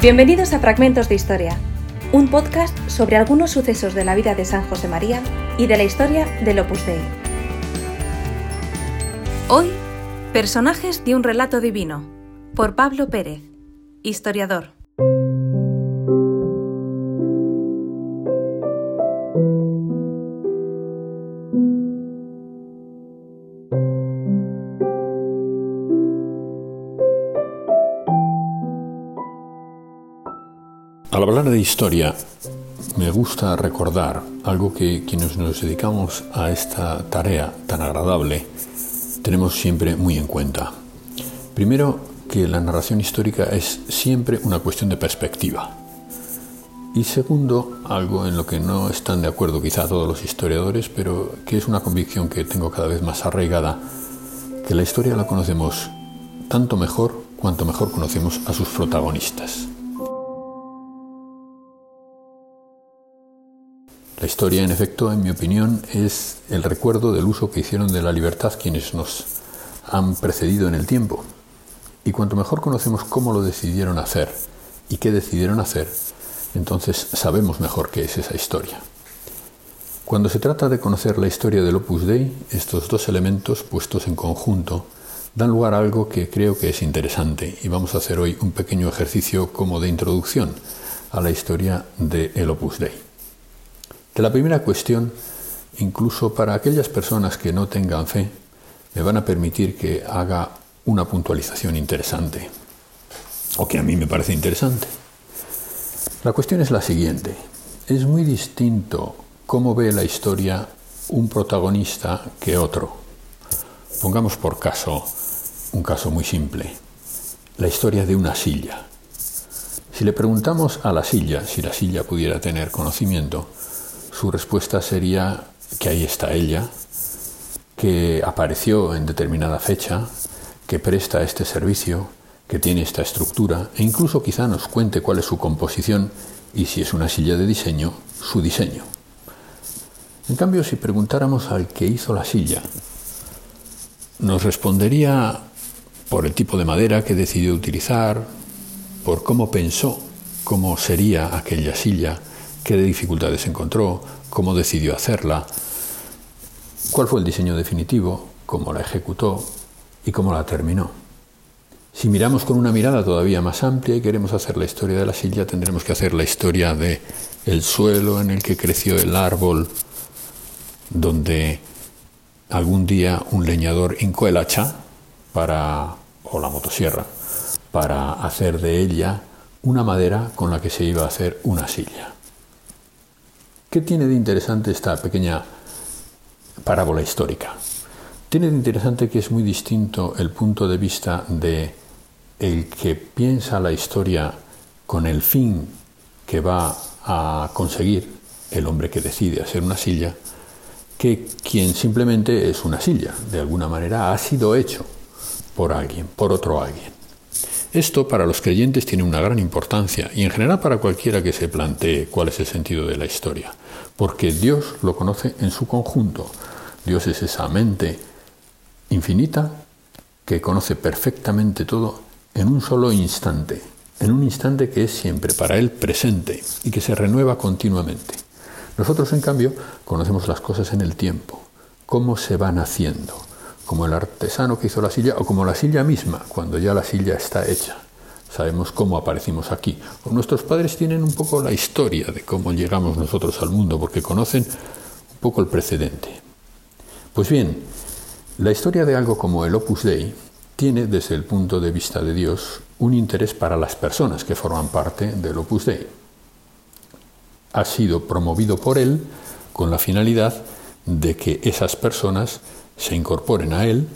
Bienvenidos a Fragmentos de Historia, un podcast sobre algunos sucesos de la vida de San José María y de la historia del Opus Dei. Hoy, personajes de un relato divino, por Pablo Pérez, historiador. Al hablar de historia, me gusta recordar algo que quienes nos dedicamos a esta tarea tan agradable tenemos siempre muy en cuenta. Primero, que la narración histórica es siempre una cuestión de perspectiva. Y segundo, algo en lo que no están de acuerdo quizá todos los historiadores, pero que es una convicción que tengo cada vez más arraigada, que la historia la conocemos tanto mejor cuanto mejor conocemos a sus protagonistas. La historia, en efecto, en mi opinión, es el recuerdo del uso que hicieron de la libertad quienes nos han precedido en el tiempo. Y cuanto mejor conocemos cómo lo decidieron hacer y qué decidieron hacer, entonces sabemos mejor qué es esa historia. Cuando se trata de conocer la historia del Opus Dei, estos dos elementos puestos en conjunto dan lugar a algo que creo que es interesante y vamos a hacer hoy un pequeño ejercicio como de introducción a la historia del Opus Dei la primera cuestión, incluso para aquellas personas que no tengan fe, me van a permitir que haga una puntualización interesante, o que a mí me parece interesante. La cuestión es la siguiente. Es muy distinto cómo ve la historia un protagonista que otro. Pongamos por caso un caso muy simple, la historia de una silla. Si le preguntamos a la silla si la silla pudiera tener conocimiento, su respuesta sería que ahí está ella, que apareció en determinada fecha, que presta este servicio, que tiene esta estructura e incluso quizá nos cuente cuál es su composición y si es una silla de diseño, su diseño. En cambio, si preguntáramos al que hizo la silla, nos respondería por el tipo de madera que decidió utilizar, por cómo pensó cómo sería aquella silla, qué dificultades encontró, cómo decidió hacerla, cuál fue el diseño definitivo, cómo la ejecutó y cómo la terminó. Si miramos con una mirada todavía más amplia y queremos hacer la historia de la silla, tendremos que hacer la historia de el suelo en el que creció el árbol, donde algún día un leñador hincó el hacha para o la motosierra para hacer de ella una madera con la que se iba a hacer una silla. ¿Qué tiene de interesante esta pequeña parábola histórica? Tiene de interesante que es muy distinto el punto de vista de el que piensa la historia con el fin que va a conseguir el hombre que decide hacer una silla, que quien simplemente es una silla, de alguna manera ha sido hecho por alguien, por otro alguien. Esto para los creyentes tiene una gran importancia y en general para cualquiera que se plantee cuál es el sentido de la historia, porque Dios lo conoce en su conjunto. Dios es esa mente infinita que conoce perfectamente todo en un solo instante, en un instante que es siempre para Él presente y que se renueva continuamente. Nosotros, en cambio, conocemos las cosas en el tiempo, cómo se van haciendo como el artesano que hizo la silla o como la silla misma, cuando ya la silla está hecha. Sabemos cómo aparecimos aquí. nuestros padres tienen un poco la historia de cómo llegamos nosotros al mundo, porque conocen un poco el precedente. Pues bien, la historia de algo como el Opus Dei tiene, desde el punto de vista de Dios, un interés para las personas que forman parte del Opus Dei. Ha sido promovido por Él con la finalidad de que esas personas se incorporen a Él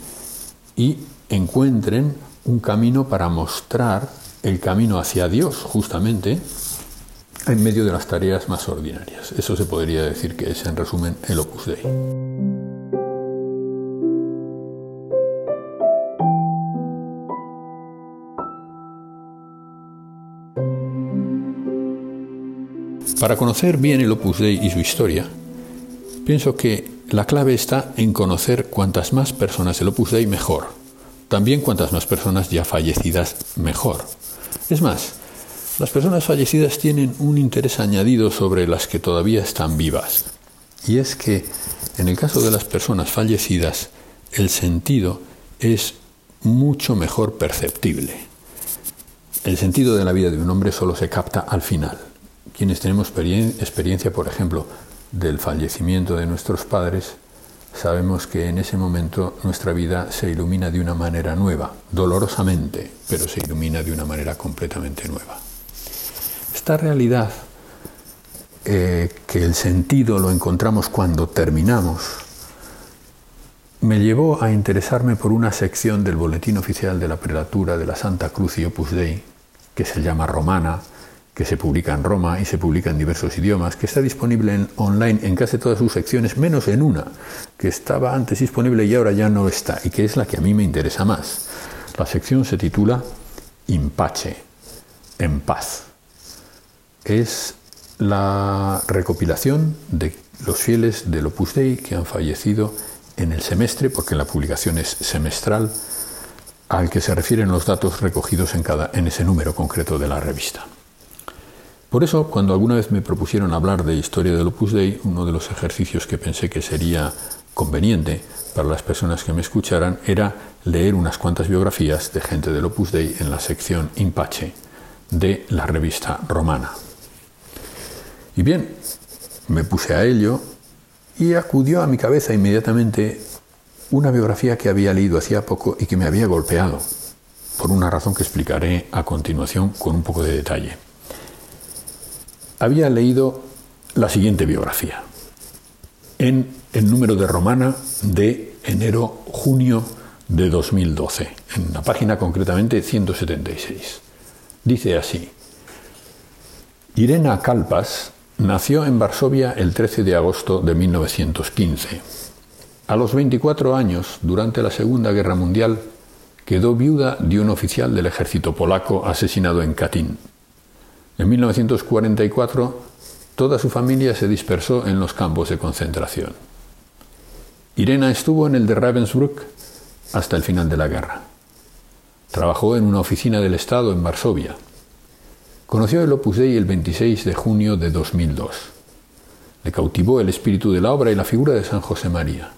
y encuentren un camino para mostrar el camino hacia Dios, justamente, en medio de las tareas más ordinarias. Eso se podría decir que es, en resumen, el Opus Dei. Para conocer bien el Opus Dei y su historia, pienso que la clave está en conocer cuantas más personas el Opus Dei mejor. También cuantas más personas ya fallecidas mejor. Es más, Las personas fallecidas tienen un interés añadido sobre las que todavía están vivas. Y es que en el caso de las personas fallecidas, el sentido es mucho mejor perceptible. El sentido de la vida de un hombre solo se capta al final. Quienes tenemos experiencia, por ejemplo, del fallecimiento de nuestros padres, sabemos que en ese momento nuestra vida se ilumina de una manera nueva, dolorosamente, pero se ilumina de una manera completamente nueva. Esta realidad, eh, que el sentido lo encontramos cuando terminamos, me llevó a interesarme por una sección del Boletín Oficial de la Prelatura de la Santa Cruz y Opus Dei, que se llama Romana, que se publica en Roma y se publica en diversos idiomas, que está disponible en, online en casi todas sus secciones, menos en una, que estaba antes disponible y ahora ya no está, y que es la que a mí me interesa más. La sección se titula Impache, en paz. Es la recopilación de los fieles del Opus Dei que han fallecido en el semestre, porque la publicación es semestral, al que se refieren los datos recogidos en, cada, en ese número concreto de la revista. Por eso, cuando alguna vez me propusieron hablar de historia del Opus Dei, uno de los ejercicios que pensé que sería conveniente para las personas que me escucharan era leer unas cuantas biografías de gente del Opus Dei en la sección Impache de la revista romana. Y bien, me puse a ello y acudió a mi cabeza inmediatamente una biografía que había leído hacía poco y que me había golpeado, por una razón que explicaré a continuación con un poco de detalle había leído la siguiente biografía en el número de Romana de enero-junio de 2012, en la página concretamente 176. Dice así, Irena Kalpas nació en Varsovia el 13 de agosto de 1915. A los 24 años, durante la Segunda Guerra Mundial, quedó viuda de un oficial del ejército polaco asesinado en Katyn. En 1944, toda su familia se dispersó en los campos de concentración. Irena estuvo en el de Ravensbrück hasta el final de la guerra. Trabajó en una oficina del Estado en Varsovia. Conoció el Opus Dei el 26 de junio de 2002. Le cautivó el espíritu de la obra y la figura de San José María.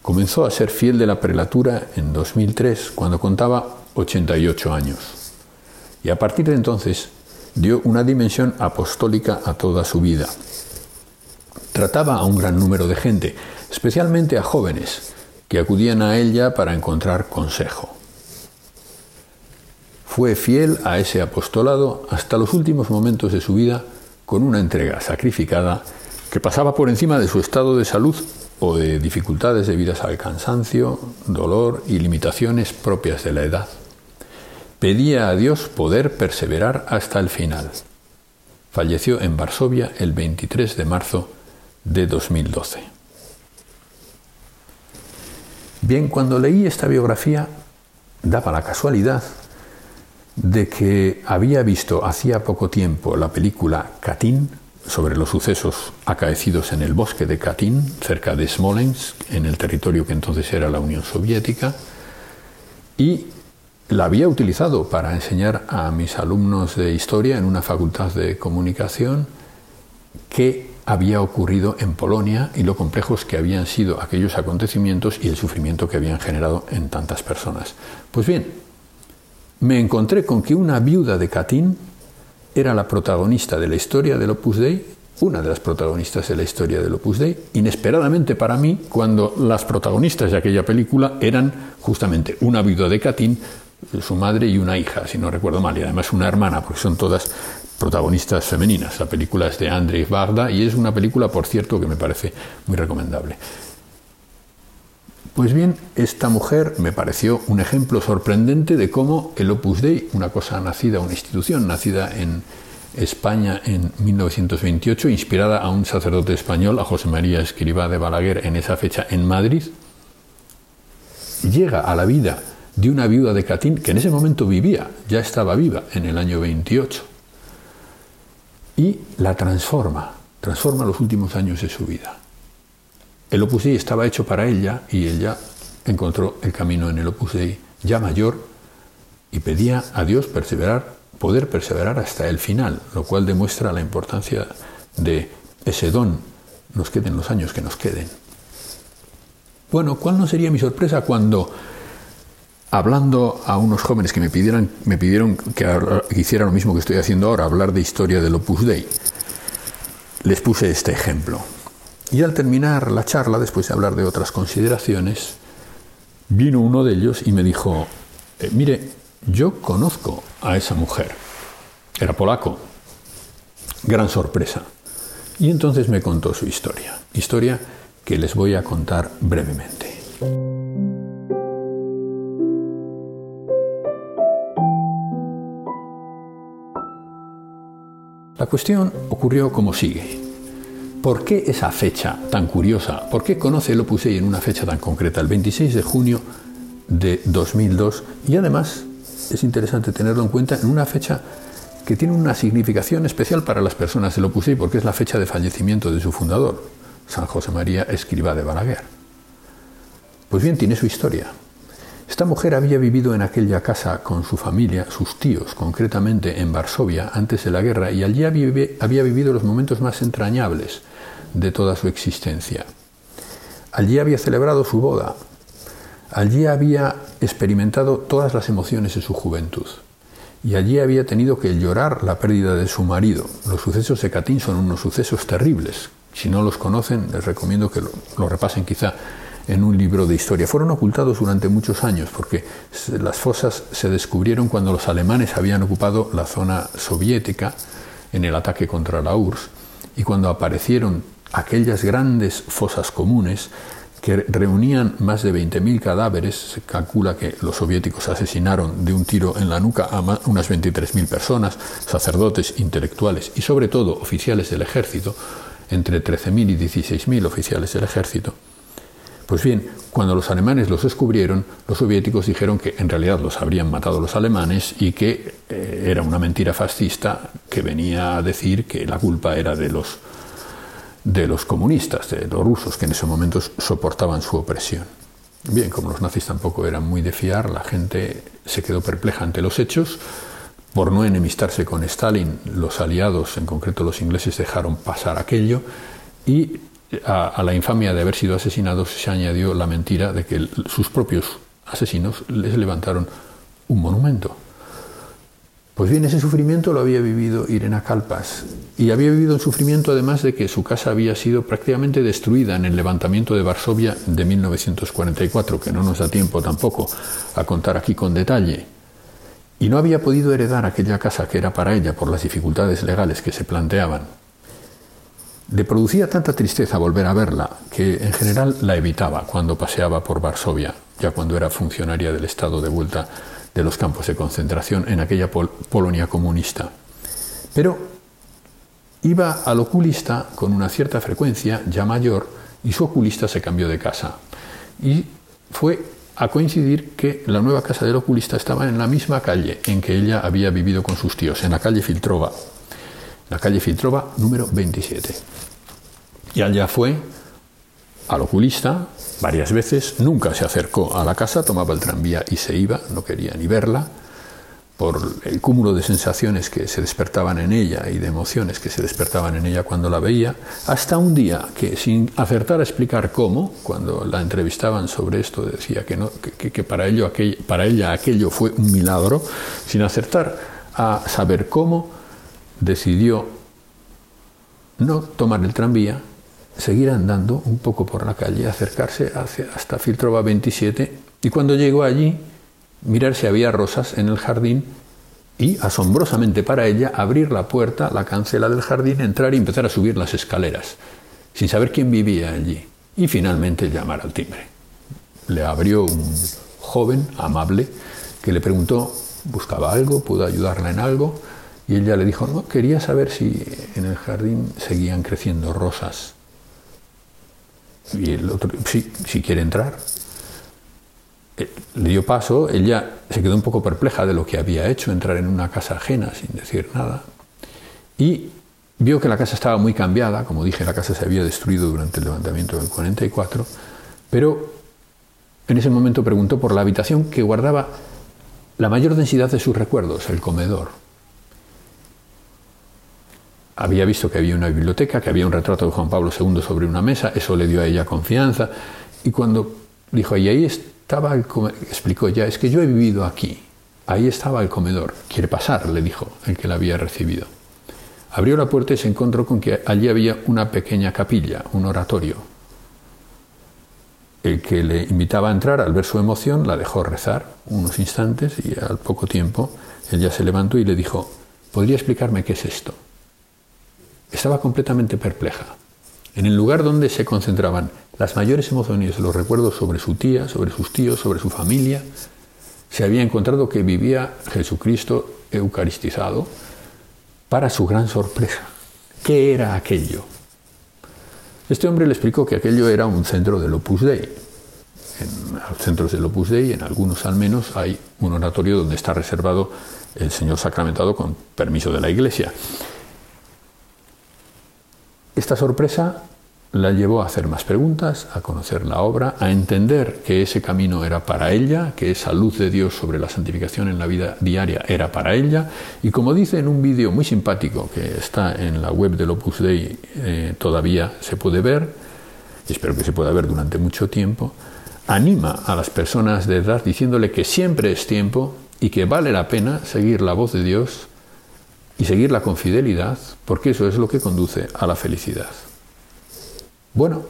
Comenzó a ser fiel de la prelatura en 2003, cuando contaba 88 años. Y a partir de entonces dio una dimensión apostólica a toda su vida. Trataba a un gran número de gente, especialmente a jóvenes, que acudían a ella para encontrar consejo. Fue fiel a ese apostolado hasta los últimos momentos de su vida con una entrega sacrificada que pasaba por encima de su estado de salud o de dificultades debidas al cansancio, dolor y limitaciones propias de la edad pedía a Dios poder perseverar hasta el final. Falleció en Varsovia el 23 de marzo de 2012. Bien, cuando leí esta biografía, daba la casualidad de que había visto hacía poco tiempo la película Katyn sobre los sucesos acaecidos en el bosque de Katyn, cerca de Smolensk, en el territorio que entonces era la Unión Soviética, y la había utilizado para enseñar a mis alumnos de historia en una facultad de comunicación qué había ocurrido en Polonia y lo complejos que habían sido aquellos acontecimientos y el sufrimiento que habían generado en tantas personas. Pues bien, me encontré con que una viuda de Katyn era la protagonista de la historia del Opus Dei, una de las protagonistas de la historia del Opus Dei, inesperadamente para mí, cuando las protagonistas de aquella película eran justamente una viuda de Katyn su madre y una hija, si no recuerdo mal, y además una hermana, porque son todas protagonistas femeninas. La película es de Andrzej Barda y es una película, por cierto, que me parece muy recomendable. Pues bien, esta mujer me pareció un ejemplo sorprendente de cómo el Opus Dei, una cosa nacida, una institución nacida en España en 1928, inspirada a un sacerdote español, a José María Escribá de Balaguer, en esa fecha en Madrid, llega a la vida de una viuda de Catín que en ese momento vivía, ya estaba viva en el año 28, y la transforma, transforma los últimos años de su vida. El Opus Dei estaba hecho para ella y ella encontró el camino en el Opus Dei ya mayor y pedía a Dios perseverar poder perseverar hasta el final, lo cual demuestra la importancia de ese don, nos queden los años que nos queden. Bueno, ¿cuál no sería mi sorpresa cuando, hablando a unos jóvenes que me, pidieran, me pidieron que, hiciera lo mismo que estoy haciendo ahora, hablar de historia del Opus Dei, les puse este ejemplo. Y al terminar la charla, después de hablar de otras consideraciones, vino uno de ellos y me dijo, eh, mire, yo conozco a esa mujer. Era polaco. Gran sorpresa. Y entonces me contó su historia. Historia que les voy a contar brevemente. La cuestión ocurrió como sigue. ¿Por qué esa fecha tan curiosa? ¿Por qué conoce el Opus Dei en una fecha tan concreta, el 26 de junio de 2002? Y además es interesante tenerlo en cuenta en una fecha que tiene una significación especial para las personas del Opus Dei porque es la fecha de fallecimiento de su fundador, San José María Escriba de Balaguer. Pues bien, tiene su historia. Esta mujer había vivido en aquella casa con su familia, sus tíos, concretamente en Varsovia, antes de la guerra, y allí había vivido los momentos más entrañables de toda su existencia. Allí había celebrado su boda, allí había experimentado todas las emociones de su juventud, y allí había tenido que llorar la pérdida de su marido. Los sucesos de Catín son unos sucesos terribles. Si no los conocen, les recomiendo que lo repasen quizá en un libro de historia. Fueron ocultados durante muchos años porque las fosas se descubrieron cuando los alemanes habían ocupado la zona soviética en el ataque contra la URSS y cuando aparecieron aquellas grandes fosas comunes que reunían más de 20.000 cadáveres, se calcula que los soviéticos asesinaron de un tiro en la nuca a unas 23.000 personas, sacerdotes, intelectuales y sobre todo oficiales del ejército, entre 13.000 y 16.000 oficiales del ejército, pues bien, cuando los alemanes los descubrieron, los soviéticos dijeron que en realidad los habrían matado los alemanes y que eh, era una mentira fascista que venía a decir que la culpa era de los, de los comunistas, de los rusos, que en ese momento soportaban su opresión. Bien, como los nazis tampoco eran muy de fiar, la gente se quedó perpleja ante los hechos. Por no enemistarse con Stalin, los aliados, en concreto los ingleses, dejaron pasar aquello y a, la infamia de haber sido asesinados se añadió la mentira de que sus propios asesinos les levantaron un monumento. Pues bien, ese sufrimiento lo había vivido Irena Calpas y había vivido un sufrimiento además de que su casa había sido prácticamente destruida en el levantamiento de Varsovia de 1944, que no nos da tiempo tampoco a contar aquí con detalle. Y no había podido heredar aquella casa que era para ella por las dificultades legales que se planteaban. Le producía tanta tristeza volver a verla que en general la evitaba cuando paseaba por Varsovia, ya cuando era funcionaria del Estado de vuelta de los campos de concentración en aquella Polonia comunista. Pero iba al oculista con una cierta frecuencia, ya mayor, y su oculista se cambió de casa. Y fue a coincidir que la nueva casa del oculista estaba en la misma calle en que ella había vivido con sus tíos, en la calle Filtrova, la calle Filtrova número 27. Y allá fue al oculista varias veces, nunca se acercó a la casa, tomaba el tranvía y se iba, no quería ni verla, por el cúmulo de sensaciones que se despertaban en ella y de emociones que se despertaban en ella cuando la veía, hasta un día que sin acertar a explicar cómo, cuando la entrevistaban sobre esto decía que, que, para, ello, para ella aquello fue un milagro, sin acertar a saber cómo, decidió no tomar el tranvía, seguir andando un poco por la calle, acercarse hasta Filtrova 27 y cuando llegó allí, mirar si había rosas en el jardín y, asombrosamente para ella, abrir la puerta, la cancela del jardín, entrar y empezar a subir las escaleras, sin saber quién vivía allí, y finalmente llamar al timbre. Le abrió un joven amable que le preguntó, buscaba algo, pudo ayudarla en algo, y ella le dijo, no, quería saber si en el jardín seguían creciendo rosas. Y el otro, sí, si quiere entrar. Eh, le dio paso, ella se quedó un poco perpleja de lo que había hecho, entrar en una casa ajena sin decir nada. Y vio que la casa estaba muy cambiada, como dije, la casa se había destruido durante el levantamiento del 44, pero en ese momento preguntó por la habitación que guardaba la mayor densidad de sus recuerdos, el comedor. Había visto que había una biblioteca, que había un retrato de Juan Pablo II sobre una mesa, eso le dio a ella confianza. Y cuando dijo, y ahí estaba el comedor, explicó ya, es que yo he vivido aquí, ahí estaba el comedor, quiere pasar, le dijo el que la había recibido. Abrió la puerta y se encontró con que allí había una pequeña capilla, un oratorio. El que le invitaba a entrar, al ver su emoción, la dejó rezar unos instantes y al poco tiempo ella se levantó y le dijo, ¿podría explicarme qué es esto? Estaba completamente perpleja. En el lugar donde se concentraban las mayores emociones, los recuerdos sobre su tía, sobre sus tíos, sobre su familia, se había encontrado que vivía Jesucristo eucaristizado para su gran sorpresa. ¿Qué era aquello? Este hombre le explicó que aquello era un centro del Opus Dei. En los centros del Opus Dei, en algunos al menos, hay un oratorio donde está reservado el Señor sacramentado con permiso de la Iglesia. Esta sorpresa la llevó a hacer más preguntas, a conocer la obra, a entender que ese camino era para ella, que esa luz de Dios sobre la santificación en la vida diaria era para ella. Y como dice en un vídeo muy simpático que está en la web del Opus Dei, eh, todavía se puede ver, y espero que se pueda ver durante mucho tiempo, anima a las personas de edad diciéndole que siempre es tiempo y que vale la pena seguir la voz de Dios y seguirla con fidelidad, porque eso es lo que conduce a la felicidad. Bueno,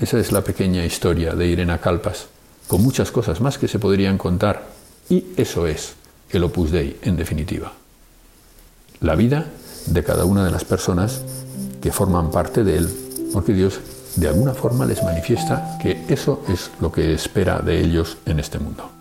esa es la pequeña historia de Irena Calpas, con muchas cosas más que se podrían contar, y eso es el Opus Dei en definitiva. La vida de cada una de las personas que forman parte de él, porque Dios de alguna forma les manifiesta que eso es lo que espera de ellos en este mundo.